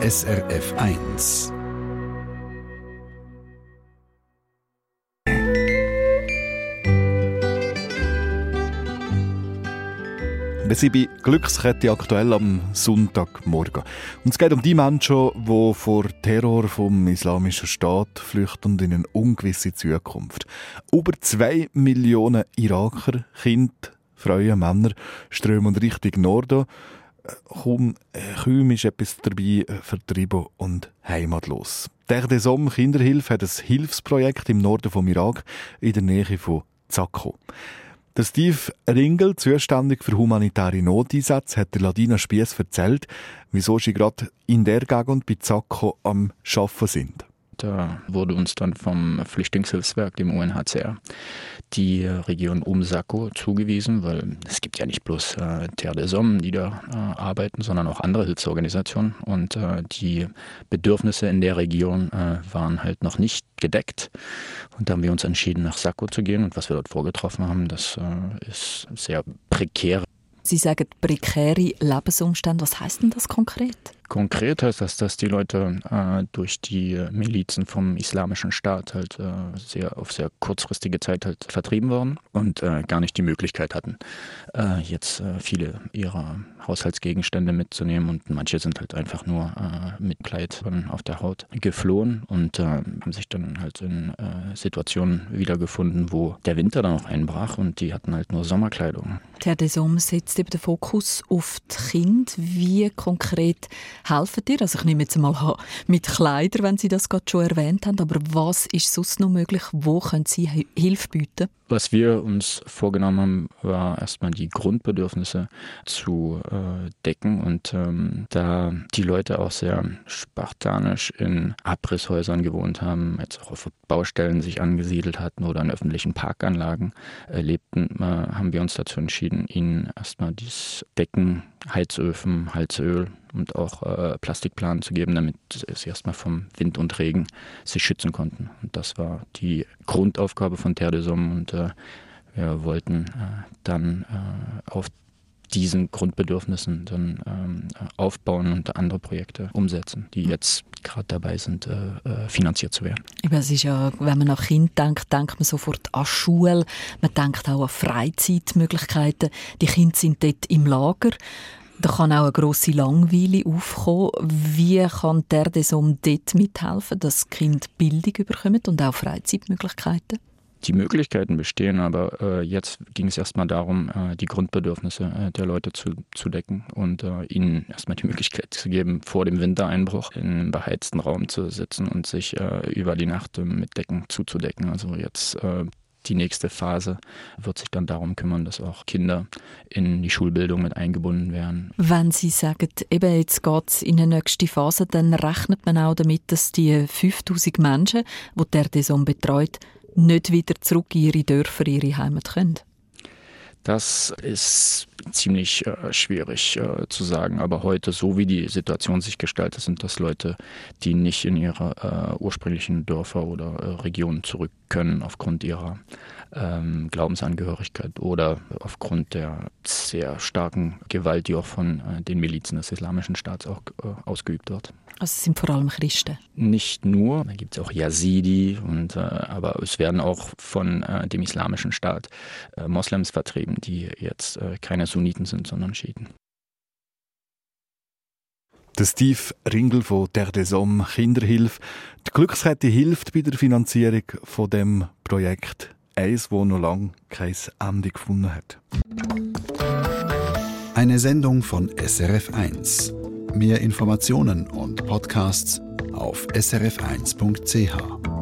SRF 1. Wir sind bei Glückskette aktuell am Sonntagmorgen. Und es geht um die Menschen, die vor Terror vom Islamischen Staat flüchten in eine ungewisse Zukunft. Über zwei Millionen Iraker, Kinder, Frauen, Männer strömen Richtung Norden. Kaum, kaum ist etwas dabei vertrieben und heimatlos. Der Desom Kinderhilfe hat ein Hilfsprojekt im Norden vom Irak in der Nähe von Zakko. Der Steve Ringel, zuständig für humanitäre Noteinsätze, hat der Ladina Spiess erzählt, wieso sie gerade in der Gegend bei Zacco am Schaffen sind. Da wurde uns dann vom Flüchtlingshilfswerk, dem UNHCR, die Region um Sacco zugewiesen, weil es gibt ja nicht bloß äh, Terre des Hommes, die da äh, arbeiten, sondern auch andere Hilfsorganisationen. Und äh, die Bedürfnisse in der Region äh, waren halt noch nicht gedeckt. Und da haben wir uns entschieden, nach Sacco zu gehen. Und was wir dort vorgetroffen haben, das äh, ist sehr prekär. Sie sagen prekäre Lebensumstände. Was heißt denn das konkret? Konkret heißt das, dass die Leute äh, durch die Milizen vom Islamischen Staat halt äh, sehr auf sehr kurzfristige Zeit halt vertrieben wurden und äh, gar nicht die Möglichkeit hatten, äh, jetzt äh, viele ihrer Haushaltsgegenstände mitzunehmen und manche sind halt einfach nur äh, mit Kleid auf der Haut geflohen und haben sich dann halt in Situationen wiedergefunden, wo der Winter dann auch einbrach und die hatten halt nur Sommerkleidung. Terre des Hommes setzt eben den Fokus auf die Kinder. Wie konkret helfen dir? Also ich nehme jetzt mal mit Kleidern, wenn Sie das gerade schon erwähnt haben, aber was ist sonst noch möglich? Wo können Sie Hilfe bieten? Was wir uns vorgenommen haben, war erstmal die Grundbedürfnisse zu äh, decken und ähm, da die Leute auch sehr spartanisch in Abrisshäusern gewohnt haben, jetzt auch auf Baustellen sich angesiedelt hatten oder in öffentlichen Parkanlagen äh, lebten, äh, haben wir uns dazu entschieden, ihnen erstmal dieses Decken, Heizöfen, Heizöl und auch äh, Plastikplanen zu geben, damit sie erstmal vom Wind und Regen sich schützen konnten. Und das war die Grundaufgabe von Terre des Hommes und äh, wir wollten äh, dann äh, auf diesen Grundbedürfnissen dann ähm, aufbauen und andere Projekte umsetzen, die jetzt gerade dabei sind, äh, äh finanziert zu werden. Es ist ja, wenn man nach Kind denkt, denkt man sofort an Schule, man denkt auch an Freizeitmöglichkeiten. Die Kinder sind dort im Lager. Da kann auch eine grosse Langweile aufkommen. Wie kann der Desom dort mithelfen, dass Kind Bildung bekommen und auch Freizeitmöglichkeiten? Die Möglichkeiten bestehen, aber äh, jetzt ging es erstmal darum, äh, die Grundbedürfnisse äh, der Leute zu, zu decken und äh, ihnen erstmal die Möglichkeit zu geben, vor dem Wintereinbruch in einem beheizten Raum zu sitzen und sich äh, über die Nacht mit Decken zuzudecken. Also jetzt äh, die nächste Phase wird sich dann darum kümmern, dass auch Kinder in die Schulbildung mit eingebunden werden. Wenn Sie sagen, eben jetzt geht es in die nächste Phase, dann rechnet man auch damit, dass die 5000 Menschen, die der Deson betreut, nicht wieder zurück in ihre Dörfer, ihre Heimat können? Das ist ziemlich äh, schwierig äh, zu sagen. Aber heute, so wie die Situation sich gestaltet, sind das Leute, die nicht in ihre äh, ursprünglichen Dörfer oder äh, Regionen zurück können aufgrund ihrer ähm, Glaubensangehörigkeit oder aufgrund der sehr starken Gewalt, die auch von äh, den Milizen des Islamischen Staats auch äh, ausgeübt wird. Also es sind vor allem Christen? Nicht nur, da gibt es auch Yazidi, und, äh, aber es werden auch von äh, dem Islamischen Staat äh, Moslems vertrieben, die jetzt äh, keine Sunniten sind, sondern Schiiten. Der Steve Ringel von Der des Hommes Kinderhilfe. Die Glückskette hilft bei der Finanzierung von dem Projekt. Eins, wo noch lange kein Ende gefunden hat. Eine Sendung von SRF1. Mehr Informationen und Podcasts auf srf1.ch.